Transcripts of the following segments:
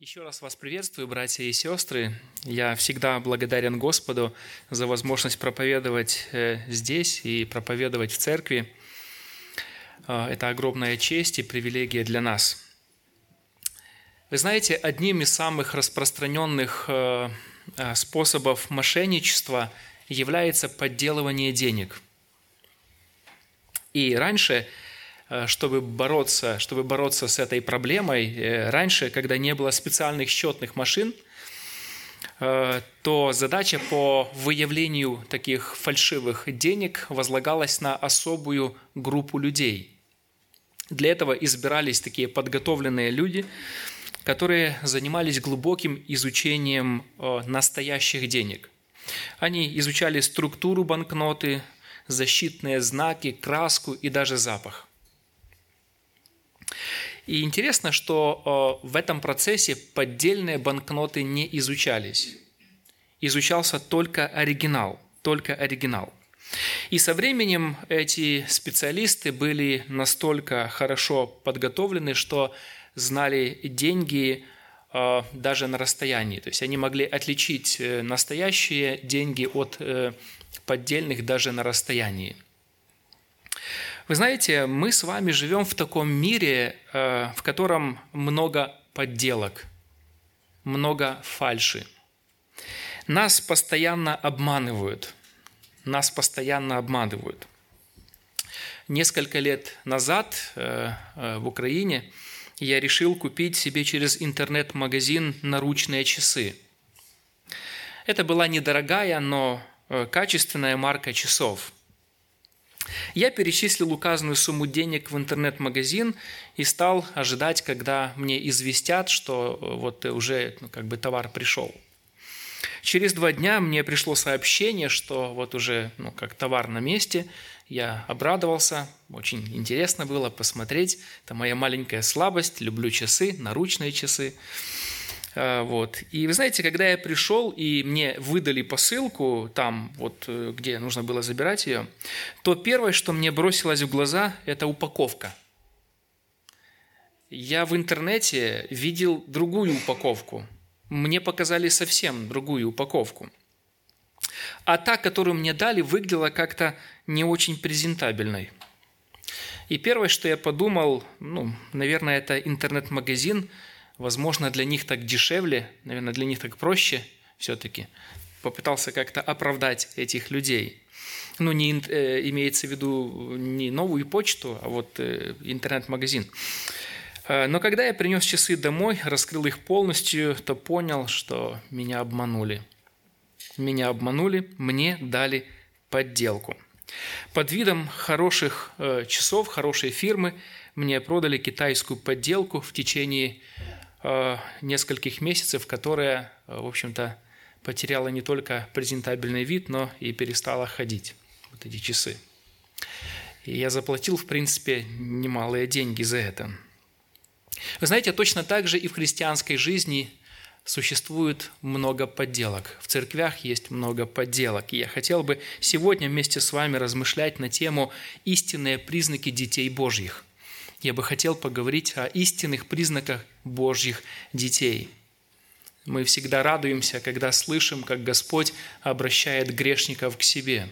Еще раз вас приветствую, братья и сестры. Я всегда благодарен Господу за возможность проповедовать э, здесь и проповедовать в церкви. Э, это огромная честь и привилегия для нас. Вы знаете, одним из самых распространенных э, способов мошенничества является подделывание денег. И раньше – чтобы бороться, чтобы бороться с этой проблемой, э, раньше, когда не было специальных счетных машин, э, то задача по выявлению таких фальшивых денег возлагалась на особую группу людей. Для этого избирались такие подготовленные люди, которые занимались глубоким изучением настоящих денег. Они изучали структуру банкноты, защитные знаки, краску и даже запах. И интересно, что э, в этом процессе поддельные банкноты не изучались. Изучался только оригинал, только оригинал. И со временем эти специалисты были настолько хорошо подготовлены, что знали деньги э, даже на расстоянии. То есть они могли отличить э, настоящие деньги от поддельных даже на расстоянии. Вы знаете, мы с вами живем в таком мире, э, в котором много подделок, много фальши. Нас постоянно обманывают. Нас постоянно обманывают. Несколько лет назад э, э, в Украине я решил купить себе через интернет-магазин наручные часы. Это была недорогая, но качественная марка часов – я перечислил указанную сумму денег в интернет-магазин и стал ожидать, когда мне известят, что э, вот уже ну, как бы товар пришел. Через два дня мне пришло сообщение, что вот уже ну, как товар на месте. Я обрадовался, очень интересно было посмотреть. Это моя маленькая слабость, люблю часы, наручные часы. А, вот. И вы знаете, когда я пришел и мне выдали посылку там, вот э, где нужно было забирать ее, то первое, что мне бросилось в глаза, это упаковка. Я в интернете видел другую упаковку. Мне показали совсем другую упаковку. А та, которую мне дали, выглядела как-то не очень презентабельной. И первое, что я подумал, ну, наверное, это интернет-магазин – Возможно, для них так дешевле, наверное, для них так проще все-таки. Попытался как-то оправдать этих людей. Ну, не э, имеется в виду не новую почту, а вот э, интернет-магазин. Э, но когда я принес часы домой, раскрыл их полностью, то понял, что меня обманули. Меня обманули, мне дали подделку. Под видом хороших э, часов, хорошей фирмы мне продали китайскую подделку в течение нескольких месяцев, которая, э, в общем-то, потеряла не только презентабельный вид, но и перестала ходить, вот эти часы. И я заплатил, в принципе, немалые деньги за это. Вы знаете, точно так же и в христианской жизни существует много подделок. В церквях есть много подделок. И я хотел бы сегодня вместе с вами размышлять на тему истинные признаки детей Божьих я бы хотел поговорить о истинных признаках Божьих детей. Мы всегда радуемся, когда слышим, как Господь обращает грешников к себе.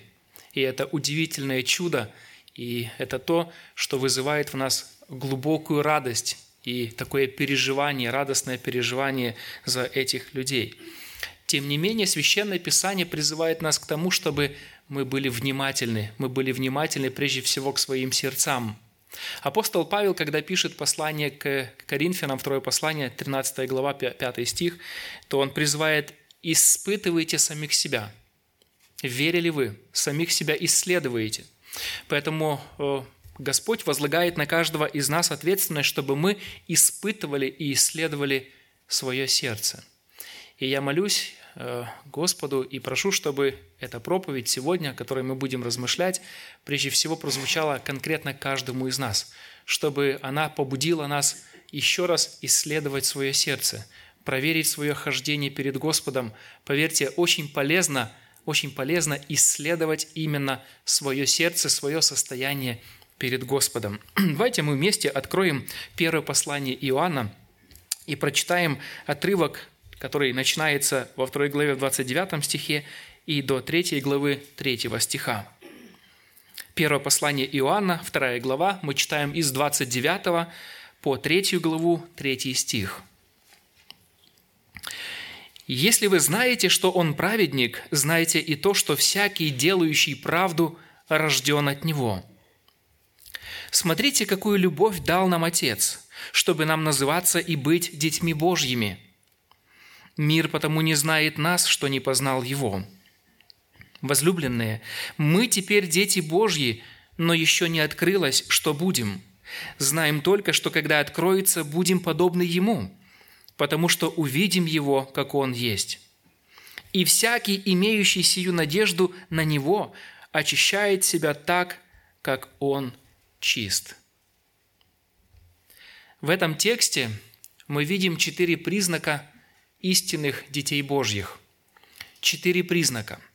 И это удивительное чудо, и это то, что вызывает в нас глубокую радость и такое переживание, радостное переживание за этих людей. Тем не менее, Священное Писание призывает нас к тому, чтобы мы были внимательны. Мы были внимательны прежде всего к своим сердцам – Апостол Павел, когда пишет послание к Коринфянам, второе послание, 13 глава, 5 стих, то он призывает «испытывайте самих себя». Верили вы? Самих себя исследуете. Поэтому э, Господь возлагает на каждого из нас ответственность, чтобы мы испытывали и исследовали свое сердце. И я молюсь Господу и прошу, чтобы эта проповедь сегодня, о которой мы будем размышлять, прежде всего прозвучала конкретно каждому из нас, чтобы она побудила нас еще раз исследовать свое сердце, проверить свое хождение перед Господом. Поверьте, очень полезно, очень полезно исследовать именно свое сердце, свое состояние перед Господом. Давайте мы вместе откроем первое послание Иоанна, и прочитаем отрывок, который начинается во второй главе в 29 стихе и до 3 главы 3 стиха. Первое послание Иоанна, вторая глава, мы читаем из 29 по 3 главу, 3 стих. «Если вы знаете, что Он праведник, знайте и то, что всякий, делающий правду, рожден от Него. Смотрите, какую любовь дал нам Отец, чтобы нам называться и быть детьми Божьими. Мир потому не знает нас, что не познал Его». Возлюбленные, мы теперь дети Божьи, но еще не открылось, что будем. Знаем только, что когда откроется, будем подобны Ему, потому что увидим Его, как Он есть. И всякий, имеющий сию надежду на Него, очищает себя так, как Он чист. В этом тексте мы видим четыре признака истинных детей Божьих. Четыре признака –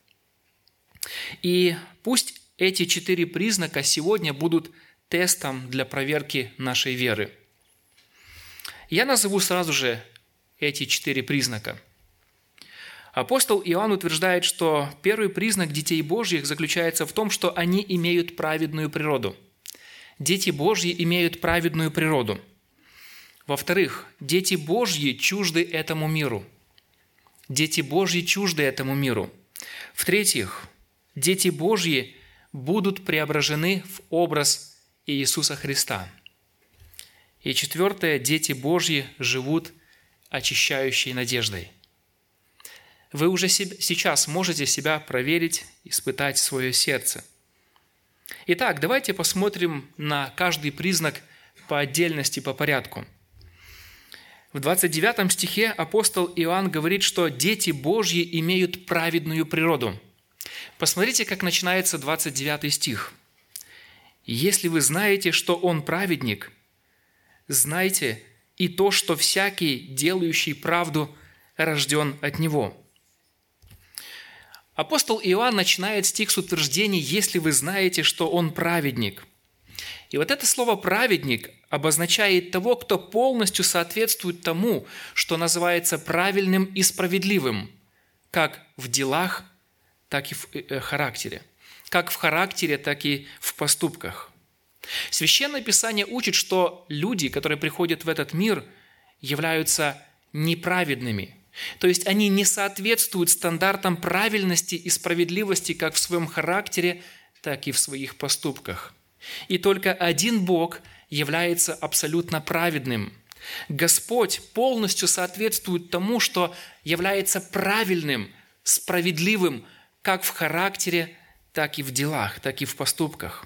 и пусть эти четыре признака сегодня будут тестом для проверки нашей веры. Я назову сразу же эти четыре признака. Апостол Иоанн утверждает, что первый признак детей Божьих заключается в том, что они имеют праведную природу. Дети Божьи имеют праведную природу. Во-вторых, дети Божьи чужды этому миру. Дети Божьи чужды этому миру. В-третьих, дети Божьи будут преображены в образ Иисуса Христа. И четвертое, дети Божьи живут очищающей надеждой. Вы уже сейчас можете себя проверить, испытать свое сердце. Итак, давайте посмотрим на каждый признак по отдельности, по порядку. В 29 стихе апостол Иоанн говорит, что дети Божьи имеют праведную природу – Посмотрите, как начинается 29 стих. «Если вы знаете, что Он праведник, знайте и то, что всякий, делающий правду, рожден от Него». Апостол Иоанн начинает стих с утверждения «если вы знаете, что Он праведник». И вот это слово «праведник» обозначает того, кто полностью соответствует тому, что называется правильным и справедливым, как в делах, так и в э, э, характере. Как в характере, так и в поступках. Священное Писание учит, что люди, которые приходят в этот мир, являются неправедными. То есть они не соответствуют стандартам правильности и справедливости как в своем характере, так и в своих поступках. И только один Бог является абсолютно праведным. Господь полностью соответствует тому, что является правильным, справедливым, как в характере, так и в делах, так и в поступках.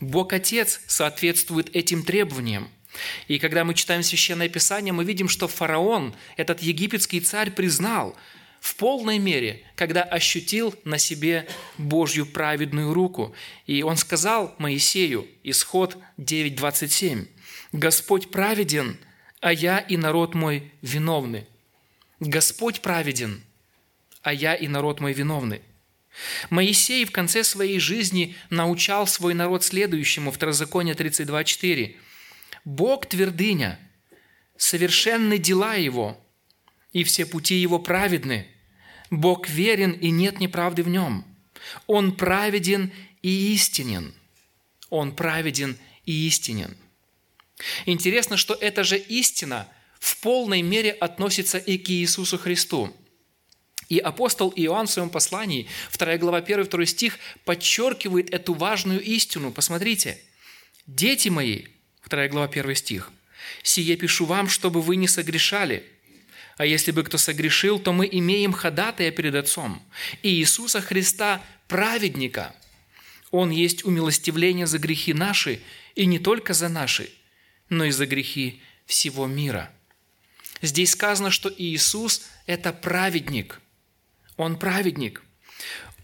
Бог Отец соответствует этим требованиям. И когда мы читаем Священное Писание, мы видим, что фараон, этот египетский царь, признал в полной мере, когда ощутил на себе Божью праведную руку. И он сказал Моисею, исход 9.27, «Господь праведен, а я и народ мой виновны». Господь праведен – а я и народ мой виновны». Моисей в конце своей жизни научал свой народ следующему, Второзаконие 32.4. «Бог твердыня, совершенны дела Его, и все пути Его праведны. Бог верен, и нет неправды в Нем. Он праведен и истинен. Он праведен и истинен». Интересно, что эта же истина в полной мере относится и к Иисусу Христу – и апостол Иоанн в своем послании, 2 глава 1-2 стих, подчеркивает эту важную истину. Посмотрите. «Дети мои», 2 глава 1 стих, «сие пишу вам, чтобы вы не согрешали. А если бы кто согрешил, то мы имеем ходатая перед Отцом, и Иисуса Христа, праведника. Он есть умилостивление за грехи наши, и не только за наши, но и за грехи всего мира». Здесь сказано, что Иисус – это праведник – он праведник.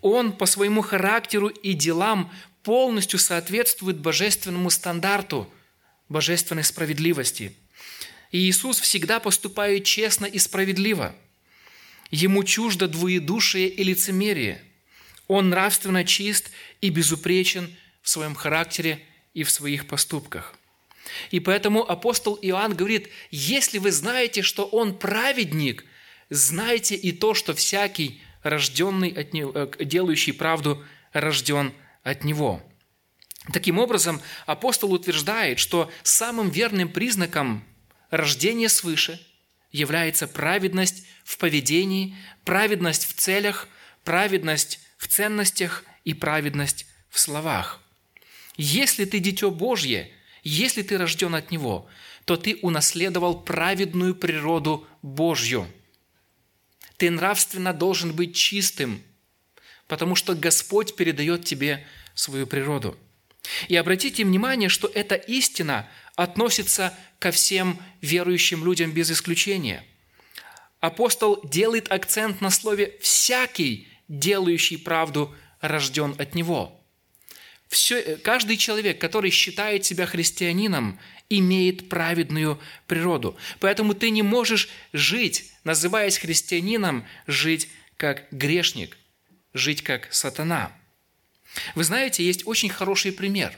Он по своему характеру и делам полностью соответствует божественному стандарту божественной справедливости. И Иисус всегда поступает честно и справедливо. Ему чуждо двоедушие и лицемерие. Он нравственно чист и безупречен в своем характере и в своих поступках. И поэтому апостол Иоанн говорит, если вы знаете, что он праведник, знайте и то, что всякий, рожденный от него, э, делающий правду, рожден от него. Таким образом, апостол утверждает, что самым верным признаком рождения свыше является праведность в поведении, праведность в целях, праведность в ценностях и праведность в словах. Если ты дитё Божье, если ты рожден от Него, то ты унаследовал праведную природу Божью. Ты нравственно должен быть чистым, потому что Господь передает тебе свою природу. И обратите внимание, что эта истина относится ко всем верующим людям без исключения. Апостол делает акцент на слове «всякий, делающий правду, рожден от Него». Все, каждый человек, который считает себя христианином, имеет праведную природу. Поэтому ты не можешь жить, называясь христианином, жить как грешник, жить как сатана. Вы знаете, есть очень хороший пример.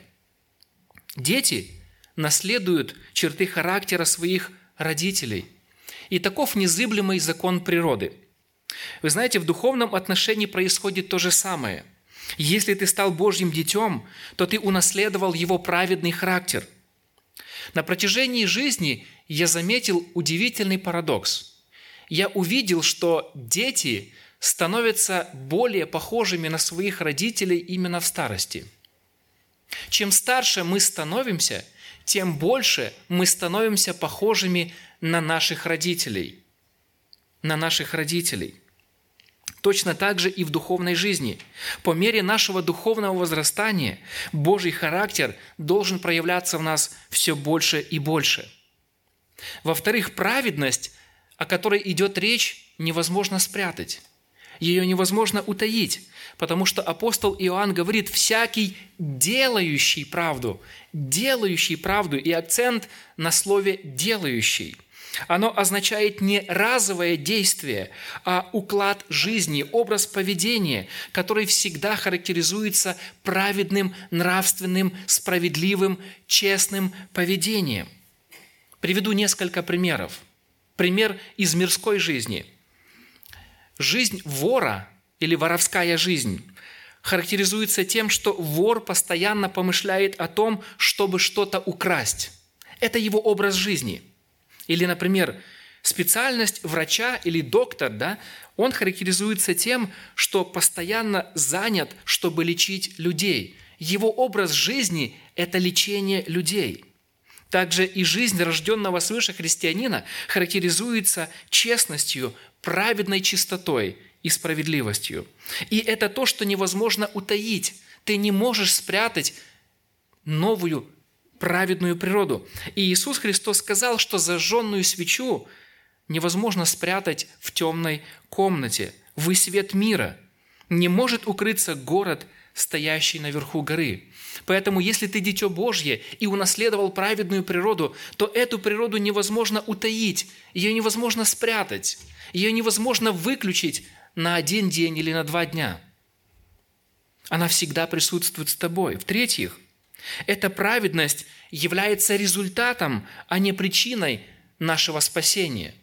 Дети наследуют черты характера своих родителей. И таков незыблемый закон природы. Вы знаете, в духовном отношении происходит то же самое – если ты стал Божьим детем, то ты унаследовал его праведный характер. На протяжении жизни я заметил удивительный парадокс. Я увидел, что дети становятся более похожими на своих родителей именно в старости. Чем старше мы становимся, тем больше мы становимся похожими на наших родителей. На наших родителей – Точно так же и в духовной жизни. По мере нашего духовного возрастания Божий характер должен проявляться в нас все больше и больше. Во-вторых, праведность, о которой идет речь, невозможно спрятать. Ее невозможно утаить, потому что апостол Иоанн говорит «всякий делающий правду», делающий правду, и акцент на слове «делающий». Оно означает не разовое действие, а уклад жизни, образ поведения, который всегда характеризуется праведным, нравственным, справедливым, честным поведением. Приведу несколько примеров. Пример из мирской жизни. Жизнь вора или воровская жизнь характеризуется тем, что вор постоянно помышляет о том, чтобы что-то украсть. Это его образ жизни – или, например, специальность врача или доктор, да, он характеризуется тем, что постоянно занят, чтобы лечить людей. Его образ жизни – это лечение людей. Также и жизнь рожденного свыше христианина характеризуется честностью, праведной чистотой и справедливостью. И это то, что невозможно утаить. Ты не можешь спрятать новую праведную природу. И Иисус Христос сказал, что зажженную свечу невозможно спрятать в темной комнате. Вы свет мира. Не может укрыться город, стоящий наверху горы. Поэтому, если ты дитё Божье и унаследовал праведную природу, то эту природу невозможно утаить, ее невозможно спрятать, ее невозможно выключить на один день или на два дня. Она всегда присутствует с тобой. В-третьих, эта праведность является результатом, а не причиной нашего спасения.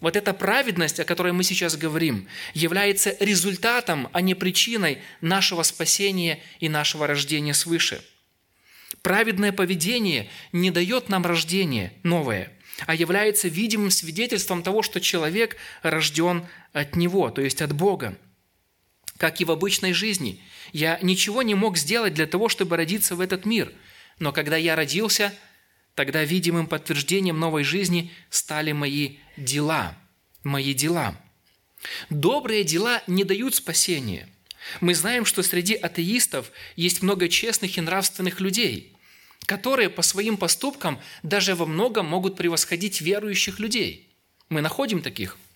Вот эта праведность, о которой мы сейчас говорим, является результатом, а не причиной нашего спасения и нашего рождения свыше. Праведное поведение не дает нам рождение новое, а является видимым свидетельством того, что человек рожден от Него, то есть от Бога. Как и в обычной жизни – я ничего не мог сделать для того, чтобы родиться в этот мир. Но когда я родился, тогда видимым подтверждением новой жизни стали мои дела. Мои дела. Добрые дела не дают спасения. Мы знаем, что среди атеистов есть много честных и нравственных людей, которые по своим поступкам даже во многом могут превосходить верующих людей. Мы находим таких –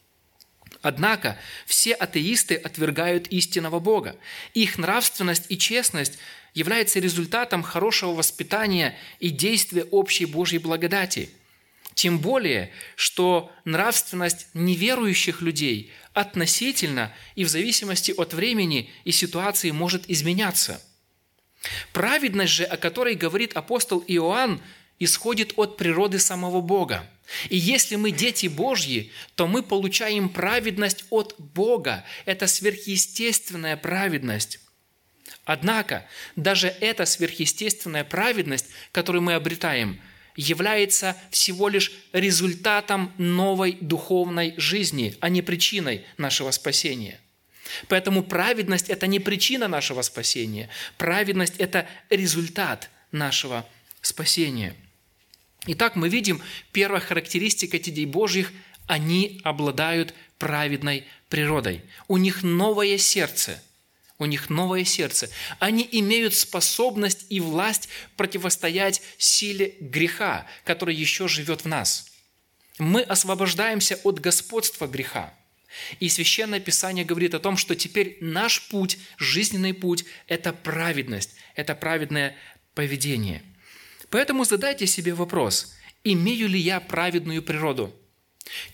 Однако все атеисты отвергают истинного Бога. Их нравственность и честность является результатом хорошего воспитания и действия общей Божьей благодати. Тем более, что нравственность неверующих людей относительно и в зависимости от времени и ситуации может изменяться. Праведность же, о которой говорит апостол Иоанн, исходит от природы самого Бога. И если мы дети Божьи, то мы получаем праведность от Бога. Это сверхъестественная праведность. Однако, даже эта сверхъестественная праведность, которую мы обретаем, является всего лишь результатом новой духовной жизни, а не причиной нашего спасения. Поэтому праведность – это не причина нашего спасения. Праведность – это результат нашего спасения. Итак, мы видим, первая характеристика детей Божьих – они обладают праведной природой. У них новое сердце. У них новое сердце. Они имеют способность и власть противостоять силе греха, который еще живет в нас. Мы освобождаемся от господства греха. И Священное Писание говорит о том, что теперь наш путь, жизненный путь – это праведность, это праведное поведение. Поэтому задайте себе вопрос, имею ли я праведную природу?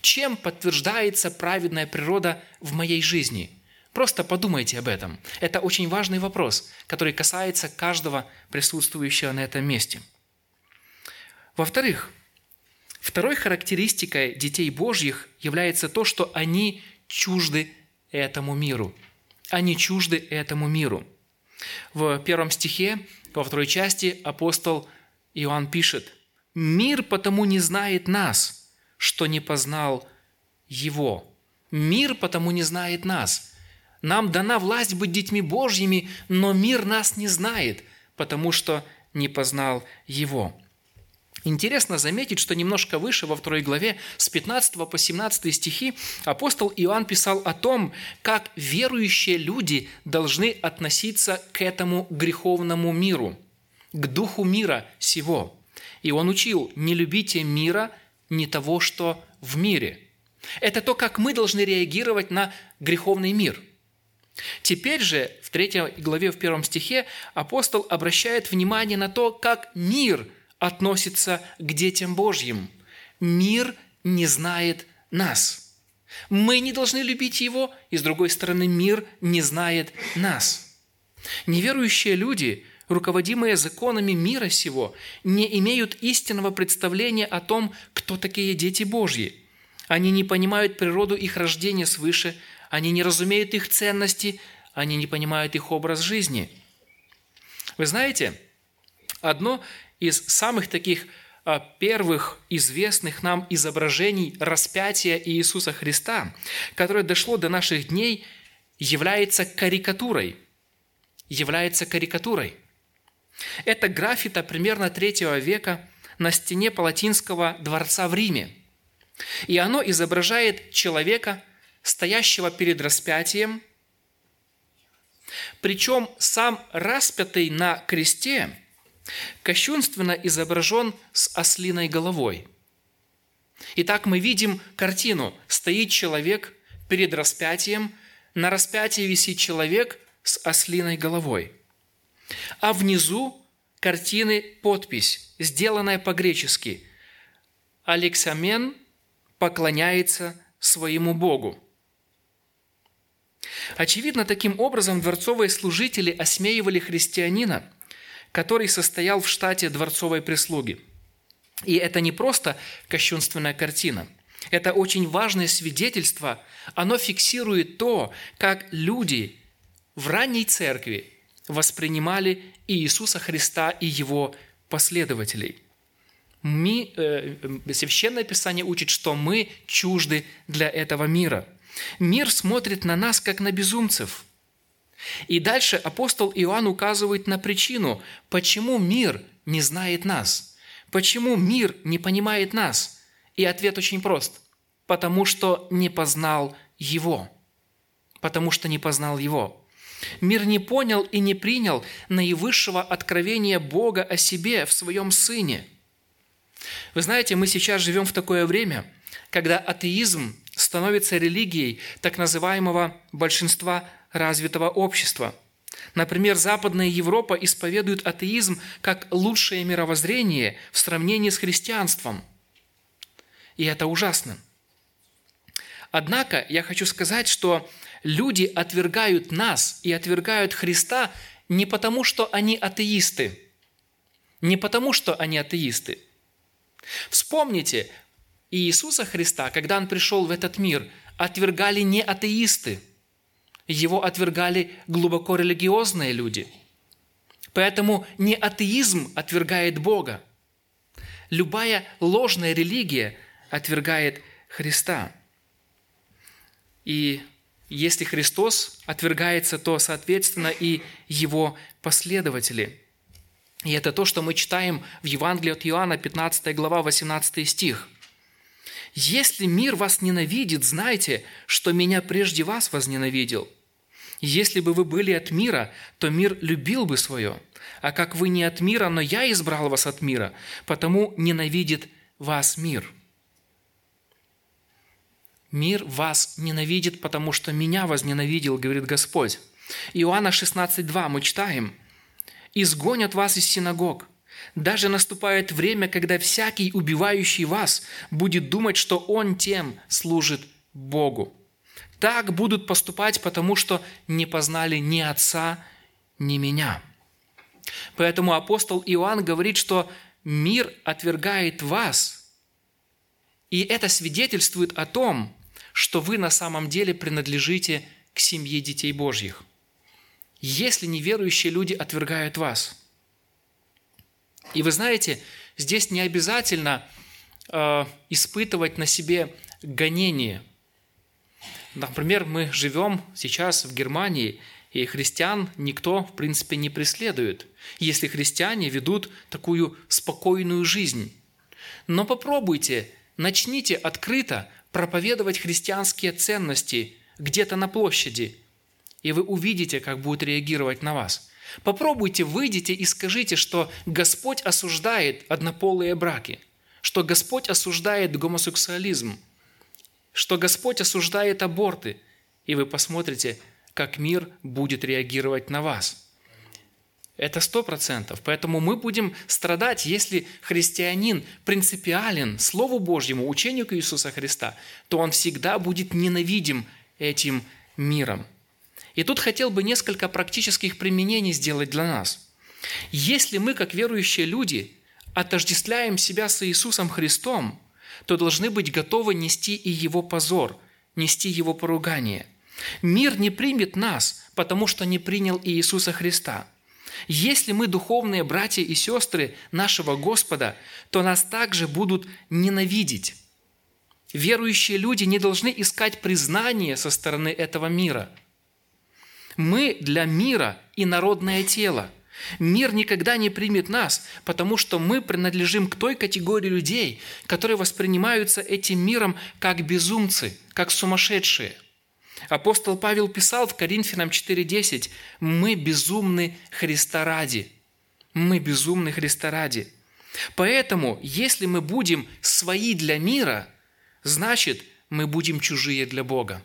Чем подтверждается праведная природа в моей жизни? Просто подумайте об этом. Это очень важный вопрос, который касается каждого присутствующего на этом месте. Во-вторых, Второй характеристикой детей Божьих является то, что они чужды этому миру. Они чужды этому миру. В первом стихе, во второй части апостол Иоанн пишет, «Мир потому не знает нас, что не познал Его». Мир потому не знает нас. Нам дана власть быть детьми Божьими, но мир нас не знает, потому что не познал Его. Интересно заметить, что немножко выше, во второй главе, с 15 по 17 стихи, апостол Иоанн писал о том, как верующие люди должны относиться к этому греховному миру, к духу мира сего. И он учил, не любите мира, не того, что в мире. Это то, как мы должны реагировать на греховный мир. Теперь же в третьей главе, в первом стихе, апостол обращает внимание на то, как мир – относится к детям Божьим. Мир не знает нас. Мы не должны любить его, и с другой стороны, мир не знает нас. Неверующие люди, руководимые законами мира сего, не имеют истинного представления о том, кто такие дети Божьи. Они не понимают природу их рождения свыше, они не разумеют их ценности, они не понимают их образ жизни. Вы знаете, одно из самых таких а, первых известных нам изображений распятия Иисуса Христа, которое дошло до наших дней, является карикатурой. Является карикатурой. Это граффита примерно третьего века на стене Палатинского дворца в Риме. И оно изображает человека, стоящего перед распятием, причем сам распятый на кресте – кощунственно изображен с ослиной головой. Итак, мы видим картину. Стоит человек перед распятием, на распятии висит человек с ослиной головой. А внизу картины подпись, сделанная по-гречески. Алексамен поклоняется своему Богу. Очевидно, таким образом дворцовые служители осмеивали христианина – который состоял в штате дворцовой прислуги. И это не просто кощунственная картина. Это очень важное свидетельство. Оно фиксирует то, как люди в ранней церкви воспринимали Иисуса Христа и Его последователей. Мы, э, Священное Писание учит, что мы чужды для этого мира. Мир смотрит на нас, как на безумцев – и дальше апостол Иоанн указывает на причину, почему мир не знает нас, почему мир не понимает нас. И ответ очень прост. Потому что не познал Его. Потому что не познал Его. Мир не понял и не принял наивысшего откровения Бога о себе в Своем Сыне. Вы знаете, мы сейчас живем в такое время, когда атеизм становится религией так называемого большинства развитого общества. Например, Западная Европа исповедует атеизм как лучшее мировоззрение в сравнении с христианством. И это ужасно. Однако я хочу сказать, что люди отвергают нас и отвергают Христа не потому, что они атеисты, не потому, что они атеисты. Вспомните, Иисуса Христа, когда Он пришел в этот мир, отвергали не атеисты, его отвергали глубоко религиозные люди. Поэтому не атеизм отвергает Бога. Любая ложная религия отвергает Христа. И если Христос отвергается, то, соответственно, и его последователи. И это то, что мы читаем в Евангелии от Иоанна, 15 глава, 18 стих. «Если мир вас ненавидит, знайте, что меня прежде вас возненавидел. Если бы вы были от мира, то мир любил бы свое. А как вы не от мира, но я избрал вас от мира, потому ненавидит вас мир». Мир вас ненавидит, потому что меня возненавидел, говорит Господь. Иоанна 16.2 мы читаем. «Изгонят вас из синагог. Даже наступает время, когда всякий, убивающий вас, будет думать, что он тем служит Богу. Так будут поступать, потому что не познали ни Отца, ни Меня». Поэтому апостол Иоанн говорит, что мир отвергает вас, и это свидетельствует о том, что вы на самом деле принадлежите к семье детей Божьих. Если неверующие люди отвергают вас. И вы знаете, здесь не обязательно э, испытывать на себе гонение. Например, мы живем сейчас в Германии, и христиан никто, в принципе, не преследует, если христиане ведут такую спокойную жизнь. Но попробуйте, начните открыто проповедовать христианские ценности где-то на площади, и вы увидите, как будет реагировать на вас. Попробуйте, выйдите и скажите, что Господь осуждает однополые браки, что Господь осуждает гомосексуализм, что Господь осуждает аборты, и вы посмотрите, как мир будет реагировать на вас – это сто процентов. Поэтому мы будем страдать, если христианин принципиален Слову Божьему, учению Иисуса Христа, то он всегда будет ненавидим этим миром. И тут хотел бы несколько практических применений сделать для нас. Если мы, как верующие люди, отождествляем себя с Иисусом Христом, то должны быть готовы нести и Его позор, нести Его поругание. Мир не примет нас, потому что не принял Иисуса Христа – если мы духовные братья и сестры нашего Господа, то нас также будут ненавидеть. Верующие люди не должны искать признание со стороны этого мира. Мы для мира и народное тело. Мир никогда не примет нас, потому что мы принадлежим к той категории людей, которые воспринимаются этим миром как безумцы, как сумасшедшие – Апостол Павел писал в Коринфянам 4.10, «Мы безумны Христа ради». Мы безумны Христа ради. Поэтому, если мы будем свои для мира, значит, мы будем чужие для Бога.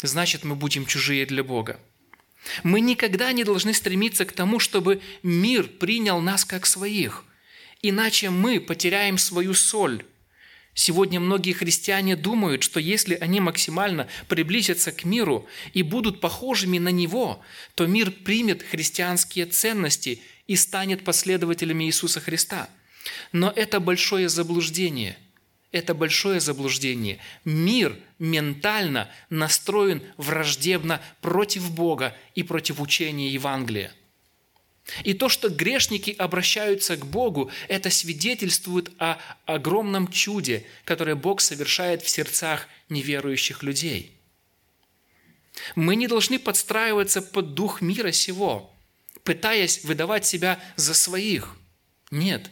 Значит, мы будем чужие для Бога. Мы никогда не должны стремиться к тому, чтобы мир принял нас как своих, иначе мы потеряем свою соль, Сегодня многие христиане думают, что если они максимально приблизятся к миру и будут похожими на него, то мир примет христианские ценности и станет последователями Иисуса Христа. Но это большое заблуждение. Это большое заблуждение. Мир ментально настроен враждебно против Бога и против учения Евангелия – и то, что грешники обращаются к Богу, это свидетельствует о огромном чуде, которое Бог совершает в сердцах неверующих людей. Мы не должны подстраиваться под дух мира сего, пытаясь выдавать себя за своих. Нет.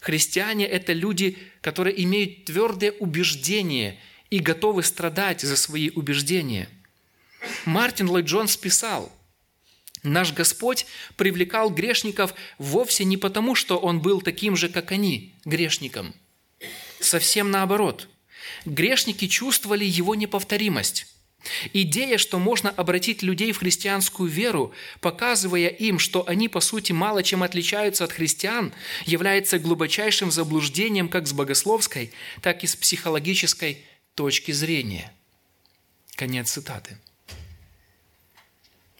Христиане – это люди, которые имеют твердое убеждение и готовы страдать за свои убеждения. Мартин Ллойд Джонс писал – Наш Господь привлекал грешников вовсе не потому, что Он был таким же, как они, грешником. Совсем наоборот. Грешники чувствовали Его неповторимость. Идея, что можно обратить людей в христианскую веру, показывая им, что они по сути мало чем отличаются от христиан, является глубочайшим заблуждением как с богословской, так и с психологической точки зрения. Конец цитаты.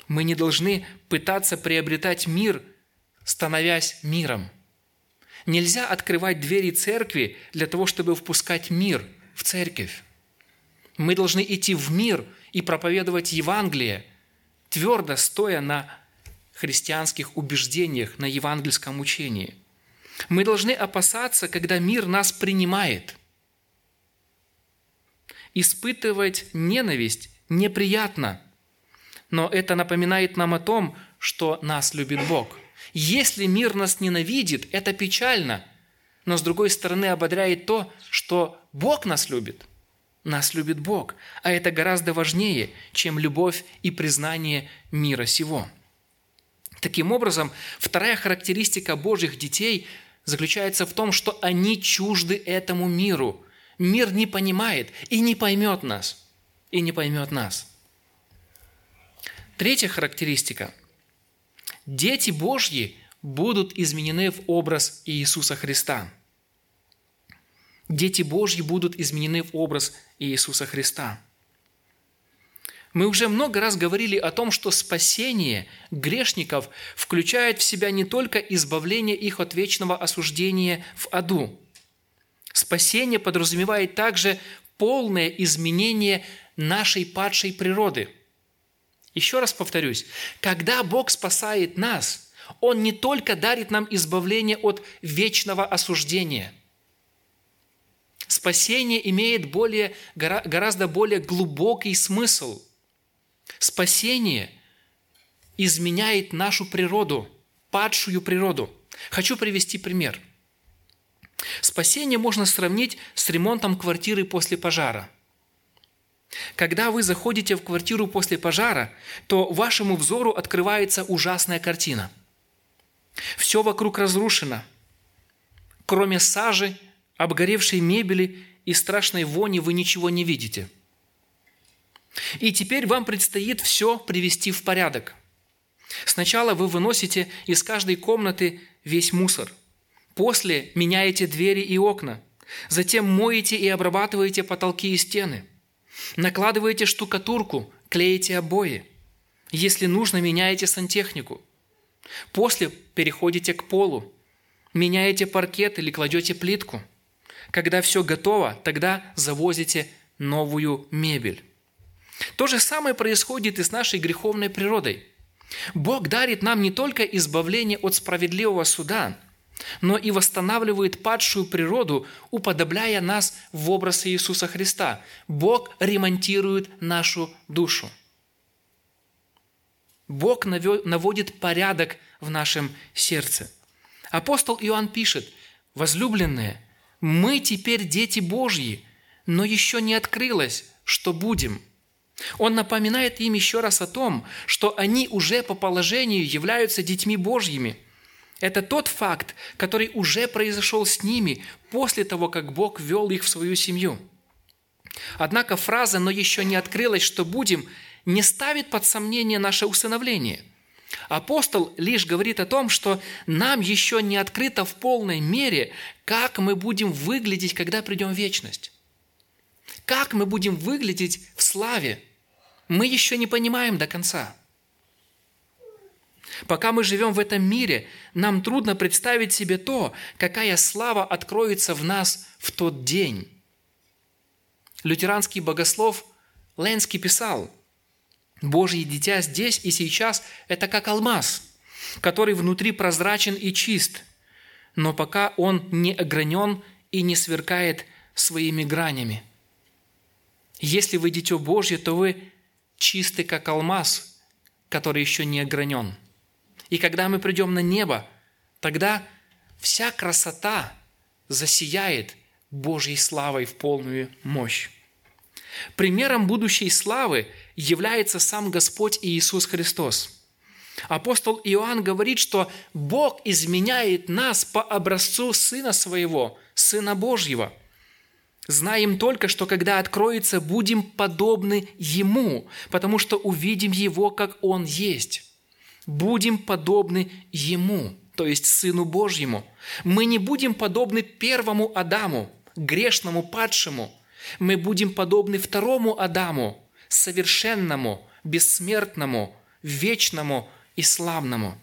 Мы не должны пытаться приобретать мир, становясь миром. Нельзя открывать двери церкви для того, чтобы впускать мир в церковь. Мы должны идти в мир и проповедовать Евангелие, твердо стоя на христианских убеждениях, на евангельском учении. Мы должны опасаться, когда мир нас принимает. Испытывать ненависть неприятно, но это напоминает нам о том, что нас любит Бог. Если мир нас ненавидит, это печально, но с другой стороны ободряет то, что Бог нас любит – нас любит Бог, а это гораздо важнее, чем любовь и признание мира сего. Таким образом, вторая характеристика Божьих детей заключается в том, что они чужды этому миру. Мир не понимает и не поймет нас. И не поймет нас. Третья характеристика. Дети Божьи будут изменены в образ Иисуса Христа – Дети Божьи будут изменены в образ Иисуса Христа. Мы уже много раз говорили о том, что спасение грешников включает в себя не только избавление их от вечного осуждения в аду. Спасение подразумевает также полное изменение нашей падшей природы. Еще раз повторюсь, когда Бог спасает нас, Он не только дарит нам избавление от вечного осуждения – Спасение имеет более, гораздо более глубокий смысл. Спасение изменяет нашу природу, падшую природу. Хочу привести пример. Спасение можно сравнить с ремонтом квартиры после пожара. Когда вы заходите в квартиру после пожара, то вашему взору открывается ужасная картина. Все вокруг разрушено. Кроме сажи обгоревшей мебели и страшной вони вы ничего не видите. И теперь вам предстоит все привести в порядок. Сначала вы выносите из каждой комнаты весь мусор. После меняете двери и окна. Затем моете и обрабатываете потолки и стены. Накладываете штукатурку, клеите обои. Если нужно, меняете сантехнику. После переходите к полу. Меняете паркет или кладете плитку – когда все готово, тогда завозите новую мебель. То же самое происходит и с нашей греховной природой. Бог дарит нам не только избавление от справедливого суда, но и восстанавливает падшую природу, уподобляя нас в образ Иисуса Христа. Бог ремонтирует нашу душу. Бог наводит порядок в нашем сердце. Апостол Иоанн пишет, «Возлюбленные, мы теперь дети Божьи, но еще не открылось, что будем. Он напоминает им еще раз о том, что они уже по положению являются детьми Божьими. Это тот факт, который уже произошел с ними после того, как Бог ввел их в свою семью. Однако фраза «но еще не открылось, что будем» не ставит под сомнение наше усыновление – Апостол лишь говорит о том, что нам еще не открыто в полной мере, как мы будем выглядеть, когда придем в вечность. Как мы будем выглядеть в славе, мы еще не понимаем до конца. Пока мы живем в этом мире, нам трудно представить себе то, какая слава откроется в нас в тот день. Лютеранский богослов Ленский писал – Божье дитя здесь и сейчас – это как алмаз, который внутри прозрачен и чист, но пока он не огранен и не сверкает своими гранями. Если вы дитё Божье, то вы чисты, как алмаз, который еще не огранен. И когда мы придем на небо, тогда вся красота засияет Божьей славой в полную мощь. Примером будущей славы является сам Господь Иисус Христос. Апостол Иоанн говорит, что Бог изменяет нас по образцу Сына Своего, Сына Божьего. Знаем только, что когда откроется, будем подобны Ему, потому что увидим Его, как Он есть. Будем подобны Ему, то есть Сыну Божьему. Мы не будем подобны первому Адаму, грешному, падшему – мы будем подобны второму Адаму, совершенному, бессмертному, вечному и славному.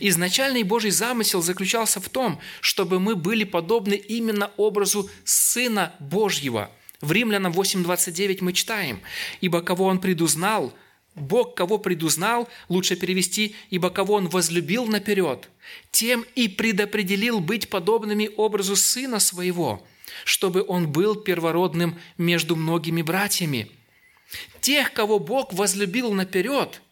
Изначальный Божий замысел заключался в том, чтобы мы были подобны именно образу Сына Божьего. В Римлянам 8.29 мы читаем, «Ибо кого Он предузнал, Бог кого предузнал, лучше перевести, ибо кого Он возлюбил наперед, тем и предопределил быть подобными образу Сына Своего, чтобы Он был первородным между многими братьями. Тех, кого Бог возлюбил наперед –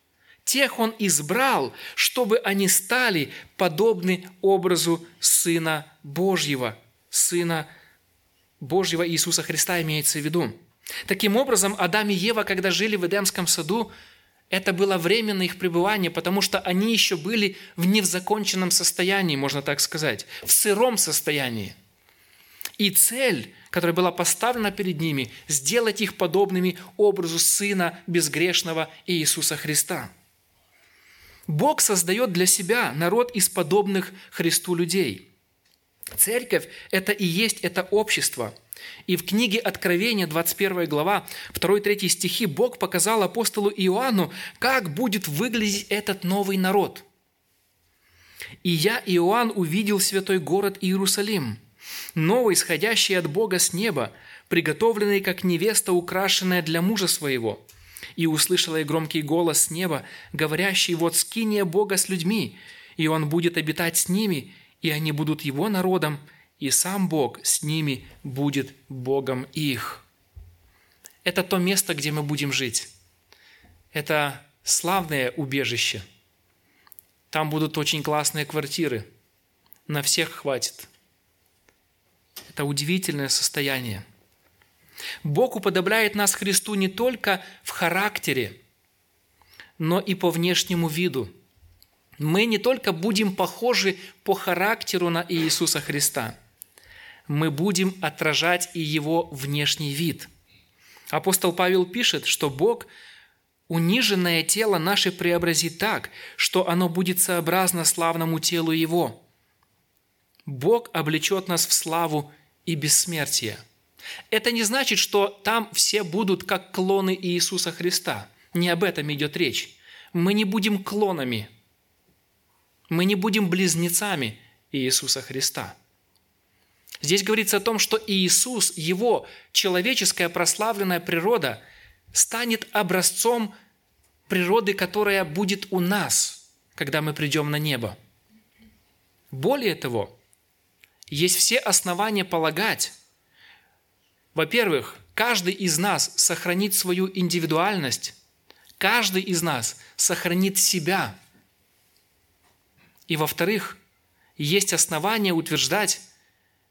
Тех Он избрал, чтобы они стали подобны образу Сына Божьего, Сына Божьего Иисуса Христа имеется в виду. Таким образом, Адам и Ева, когда жили в Эдемском саду, это было временное их пребывание, потому что они еще были в невзаконченном состоянии, можно так сказать, в сыром состоянии. И цель, которая была поставлена перед ними, сделать их подобными образу Сына безгрешного Иисуса Христа – Бог создает для себя народ из подобных Христу людей. Церковь – это и есть это общество. И в книге Откровения, 21 глава, 2-3 стихи, Бог показал апостолу Иоанну, как будет выглядеть этот новый народ. «И я, Иоанн, увидел святой город Иерусалим, новый, исходящий от Бога с неба, приготовленный, как невеста, украшенная для мужа своего – и услышала я громкий голос с неба, говорящий, вот скиния Бога с людьми, и Он будет обитать с ними, и они будут Его народом, и сам Бог с ними будет Богом их». Это то место, где мы будем жить. Это славное убежище. Там будут очень классные квартиры. На всех хватит. Это удивительное состояние – Бог уподобляет нас Христу не только в характере, но и по внешнему виду. Мы не только будем похожи по характеру на Иисуса Христа, мы будем отражать и Его внешний вид. Апостол Павел пишет, что Бог униженное тело наше преобразит так, что оно будет сообразно славному телу Его. Бог облечет нас в славу и бессмертие – это не значит, что там все будут как клоны Иисуса Христа. Не об этом идет речь. Мы не будем клонами. Мы не будем близнецами Иисуса Христа. Здесь говорится о том, что Иисус, Его человеческая прославленная природа, станет образцом природы, которая будет у нас, когда мы придем на небо. Более того, есть все основания полагать, во-первых, каждый из нас сохранит свою индивидуальность, каждый из нас сохранит себя. И во-вторых, есть основания утверждать,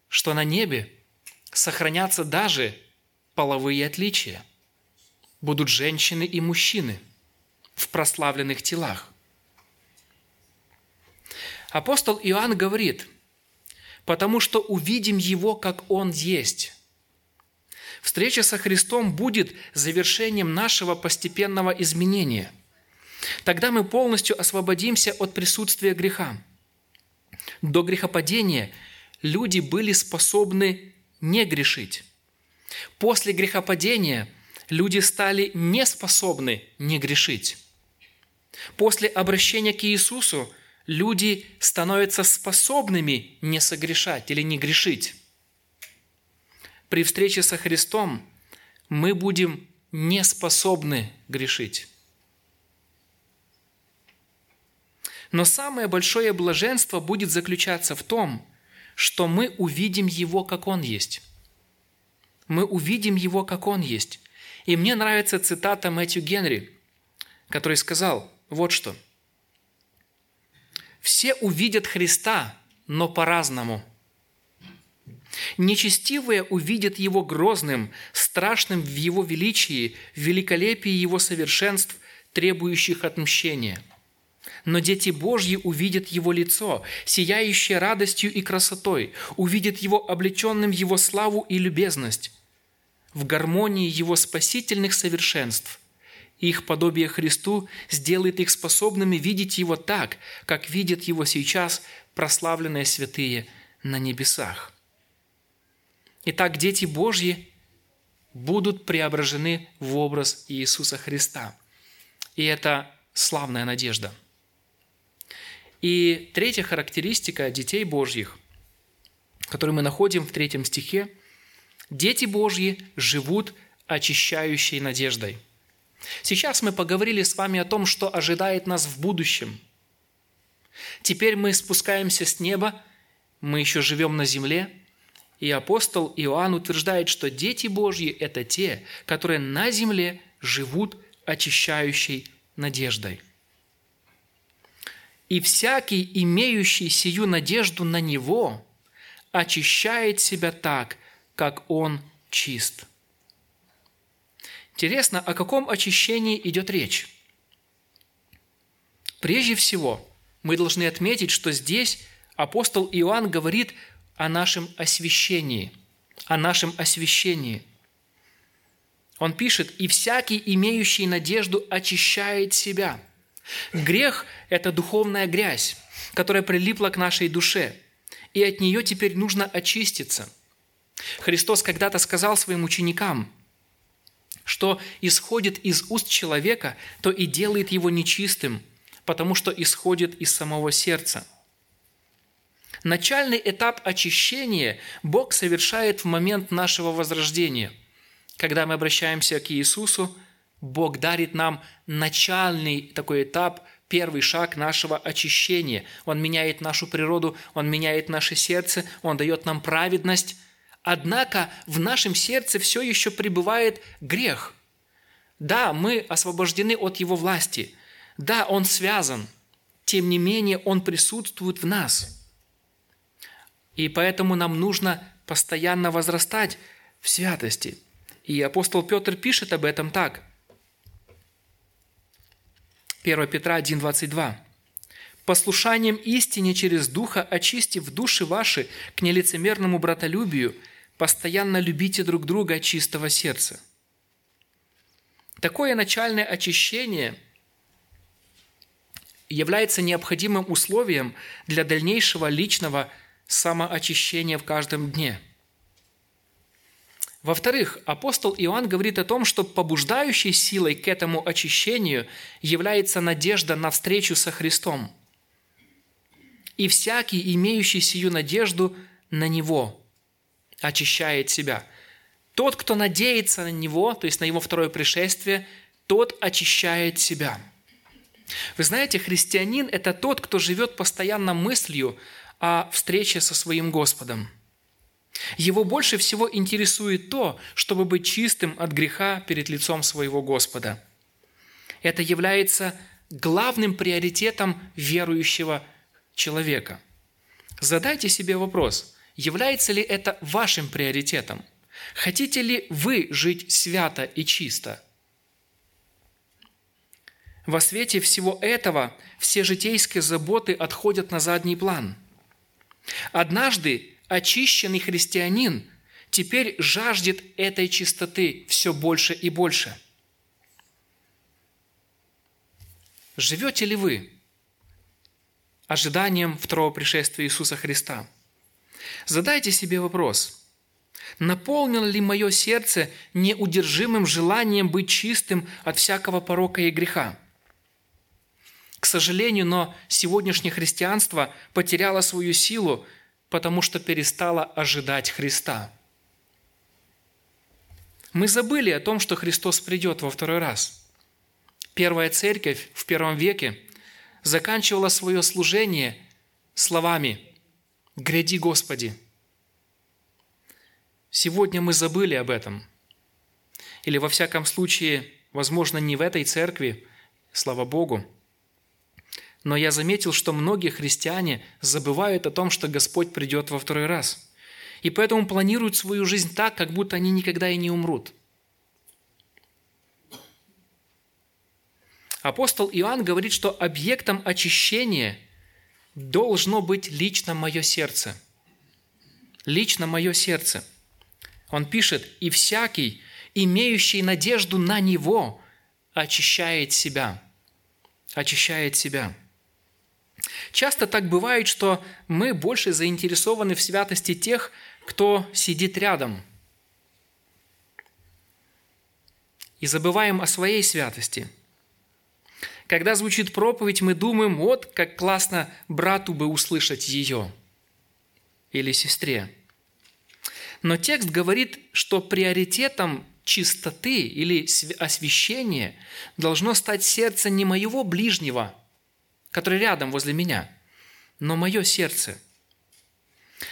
что на небе сохранятся даже половые отличия. Будут женщины и мужчины в прославленных телах. Апостол Иоанн говорит, потому что увидим Его, как Он есть. Встреча со Христом будет завершением нашего постепенного изменения. Тогда мы полностью освободимся от присутствия греха. До грехопадения люди были способны не грешить. После грехопадения люди стали неспособны не грешить. После обращения к Иисусу люди становятся способными не согрешать или не грешить при встрече со Христом мы будем не способны грешить. Но самое большое блаженство будет заключаться в том, что мы увидим Его, как Он есть. Мы увидим Его, как Он есть. И мне нравится цитата Мэтью Генри, который сказал вот что. «Все увидят Христа, но по-разному – Нечестивые увидят Его грозным, страшным в Его величии, в великолепии Его совершенств, требующих отмщения. Но дети Божьи увидят Его лицо, сияющее радостью и красотой, увидят Его облеченным Его славу и любезность, в гармонии Его спасительных совершенств. Их подобие Христу сделает их способными видеть Его так, как видят Его сейчас прославленные святые на небесах. Итак, дети Божьи будут преображены в образ Иисуса Христа. И это славная надежда. И третья характеристика детей Божьих, которую мы находим в третьем стихе, дети Божьи живут очищающей надеждой. Сейчас мы поговорили с вами о том, что ожидает нас в будущем. Теперь мы спускаемся с неба, мы еще живем на земле, и апостол Иоанн утверждает, что дети Божьи – это те, которые на земле живут очищающей надеждой. И всякий, имеющий сию надежду на Него, очищает себя так, как Он чист. Интересно, о каком очищении идет речь? Прежде всего, мы должны отметить, что здесь апостол Иоанн говорит о нашем освящении, о нашем освящении. Он пишет, «И всякий, имеющий надежду, очищает себя». Грех – это духовная грязь, которая прилипла к нашей душе, и от нее теперь нужно очиститься. Христос когда-то сказал своим ученикам, что исходит из уст человека, то и делает его нечистым, потому что исходит из самого сердца. Начальный этап очищения Бог совершает в момент нашего возрождения. Когда мы обращаемся к Иисусу, Бог дарит нам начальный такой этап, первый шаг нашего очищения. Он меняет нашу природу, Он меняет наше сердце, Он дает нам праведность. Однако в нашем сердце все еще пребывает грех. Да, мы освобождены от его власти. Да, он связан. Тем не менее, он присутствует в нас. И поэтому нам нужно постоянно возрастать в святости. И апостол Петр пишет об этом так – 1 Петра 1,22. «Послушанием истине через Духа, очистив души ваши к нелицемерному братолюбию, постоянно любите друг друга от чистого сердца». Такое начальное очищение является необходимым условием для дальнейшего личного самоочищения в каждом дне – во-вторых, апостол Иоанн говорит о том, что побуждающей силой к этому очищению является надежда на встречу со Христом. И всякий, имеющий сию надежду на Него, очищает себя. Тот, кто надеется на Него, то есть на Его второе пришествие, тот очищает себя. Вы знаете, христианин – это тот, кто живет постоянно мыслью о встрече со своим Господом – его больше всего интересует то, чтобы быть чистым от греха перед лицом своего Господа. Это является главным приоритетом верующего человека. Задайте себе вопрос, является ли это вашим приоритетом? Хотите ли вы жить свято и чисто? Во свете всего этого все житейские заботы отходят на задний план. Однажды очищенный христианин теперь жаждет этой чистоты все больше и больше. Живете ли вы ожиданием второго пришествия Иисуса Христа? Задайте себе вопрос – Наполнено ли мое сердце неудержимым желанием быть чистым от всякого порока и греха? К сожалению, но сегодняшнее христианство потеряло свою силу потому что перестала ожидать Христа. Мы забыли о том, что Христос придет во второй раз. Первая церковь в первом веке заканчивала свое служение словами «Гряди, Господи!». Сегодня мы забыли об этом. Или, во всяком случае, возможно, не в этой церкви, слава Богу – но я заметил, что многие христиане забывают о том, что Господь придет во второй раз. И поэтому планируют свою жизнь так, как будто они никогда и не умрут. Апостол Иоанн говорит, что объектом очищения должно быть лично мое сердце. Лично мое сердце. Он пишет, «И всякий, имеющий надежду на Него, очищает себя». Очищает себя. Часто так бывает, что мы больше заинтересованы в святости тех, кто сидит рядом. И забываем о своей святости. Когда звучит проповедь, мы думаем, вот как классно брату бы услышать ее или сестре. Но текст говорит, что приоритетом чистоты или освящения должно стать сердце не моего ближнего, который рядом возле меня, но мое сердце.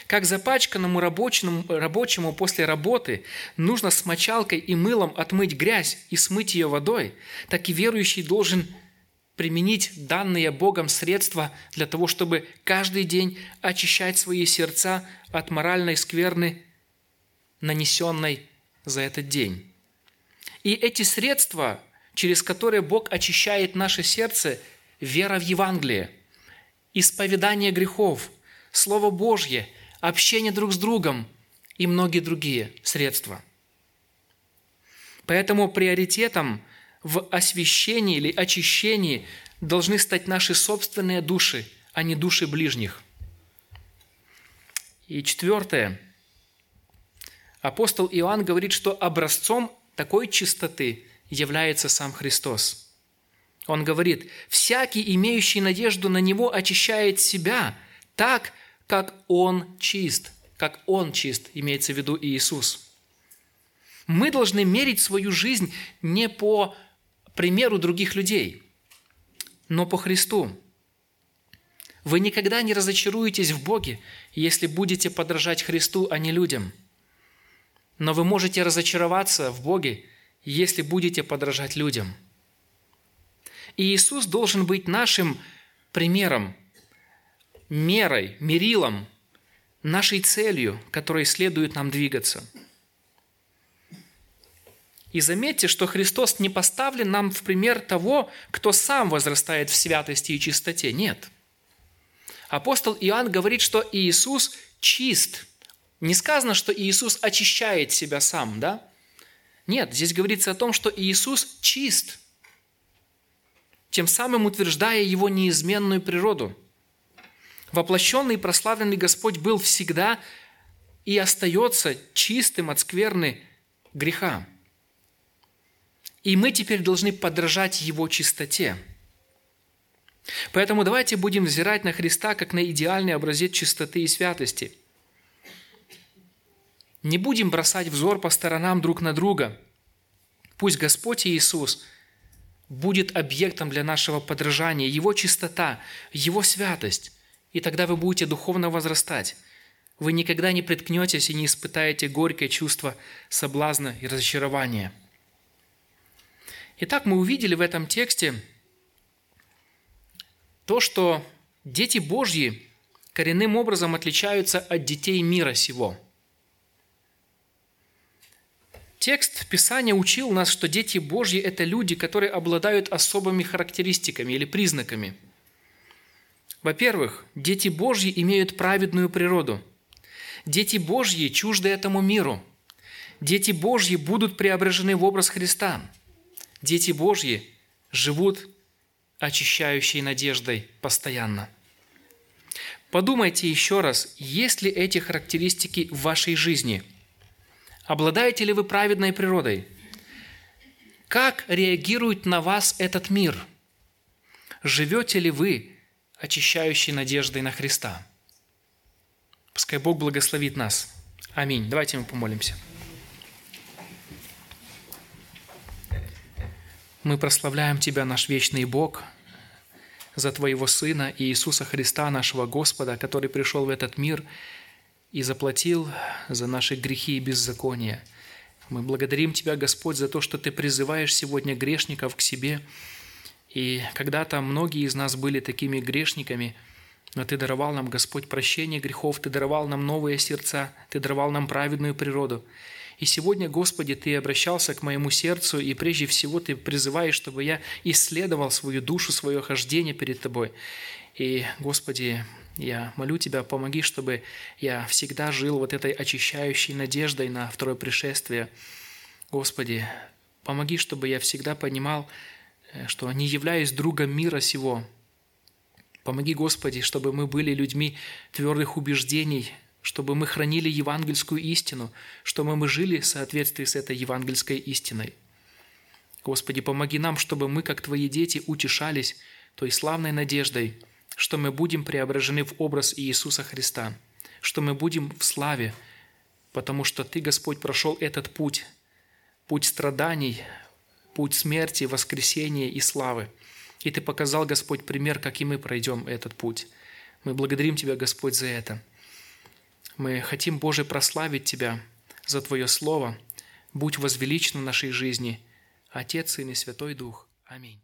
Как запачканному рабочему, рабочему после работы нужно с мочалкой и мылом отмыть грязь и смыть ее водой, так и верующий должен применить данные Богом средства для того, чтобы каждый день очищать свои сердца от моральной скверны, нанесенной за этот день. И эти средства, через которые Бог очищает наше сердце, вера в Евангелие, исповедание грехов, Слово Божье, общение друг с другом и многие другие средства. Поэтому приоритетом – в освящении или очищении должны стать наши собственные души, а не души ближних. И четвертое. Апостол Иоанн говорит, что образцом такой чистоты является сам Христос. Он говорит, «Всякий, имеющий надежду на Него, очищает себя так, как Он чист». Как Он чист, имеется в виду Иисус. Мы должны мерить свою жизнь не по примеру других людей, но по Христу. Вы никогда не разочаруетесь в Боге, если будете подражать Христу, а не людям. Но вы можете разочароваться в Боге, если будете подражать людям. И Иисус должен быть нашим примером, мерой, мерилом, нашей целью, которой следует нам двигаться – и заметьте, что Христос не поставлен нам в пример того, кто сам возрастает в святости и чистоте. Нет. Апостол Иоанн говорит, что Иисус чист. Не сказано, что Иисус очищает себя сам, да? Нет, здесь говорится о том, что Иисус чист, тем самым утверждая Его неизменную природу. Воплощенный и прославленный Господь был всегда и остается чистым от скверны греха. И мы теперь должны подражать Его чистоте. Поэтому давайте будем взирать на Христа как на идеальный образец чистоты и святости. Не будем бросать взор по сторонам друг на друга. Пусть Господь Иисус будет объектом для нашего подражания, Его чистота, Его святость. И тогда вы будете духовно возрастать. Вы никогда не приткнетесь и не испытаете горькое чувство соблазна и разочарования – Итак, мы увидели в этом тексте то, что дети Божьи коренным образом отличаются от детей мира сего. Текст Писания учил нас, что дети Божьи – это люди, которые обладают особыми характеристиками или признаками. Во-первых, дети Божьи имеют праведную природу. Дети Божьи чужды этому миру. Дети Божьи будут преображены в образ Христа – Дети Божьи живут очищающей надеждой постоянно. Подумайте еще раз, есть ли эти характеристики в вашей жизни? Обладаете ли вы праведной природой? Как реагирует на вас этот мир? Живете ли вы очищающей надеждой на Христа? Пускай Бог благословит нас. Аминь. Давайте мы помолимся. Мы прославляем Тебя, наш вечный Бог, за Твоего Сына Иисуса Христа, нашего Господа, который пришел в этот мир и заплатил за наши грехи и беззакония. Мы благодарим Тебя, Господь, за то, что Ты призываешь сегодня грешников к себе. И когда-то многие из нас были такими грешниками, но Ты даровал нам, Господь, прощение грехов, Ты даровал нам новые сердца, Ты даровал нам праведную природу. И сегодня, Господи, Ты обращался к моему сердцу, и прежде всего Ты призываешь, чтобы я исследовал свою душу, свое хождение перед Тобой. И, Господи, я молю Тебя, помоги, чтобы я всегда жил вот этой очищающей надеждой на второе пришествие. Господи, помоги, чтобы я всегда понимал, э, что не являюсь другом мира сего. Помоги, Господи, чтобы мы были людьми твердых убеждений, чтобы мы хранили евангельскую истину, чтобы мы жили в соответствии с этой евангельской истиной. Господи, помоги нам, чтобы мы, как Твои дети, утешались той славной надеждой, что мы будем преображены в образ Иисуса Христа, что мы будем в славе, потому что Ты, Господь, прошел этот путь, путь страданий, путь смерти, воскресения и славы. И Ты показал, Господь, пример, как и мы пройдем этот путь. Мы благодарим Тебя, Господь, за это. Мы хотим, Боже, прославить Тебя за Твое Слово. Будь возвеличен в нашей жизни. Отец, Сын и Святой Дух. Аминь.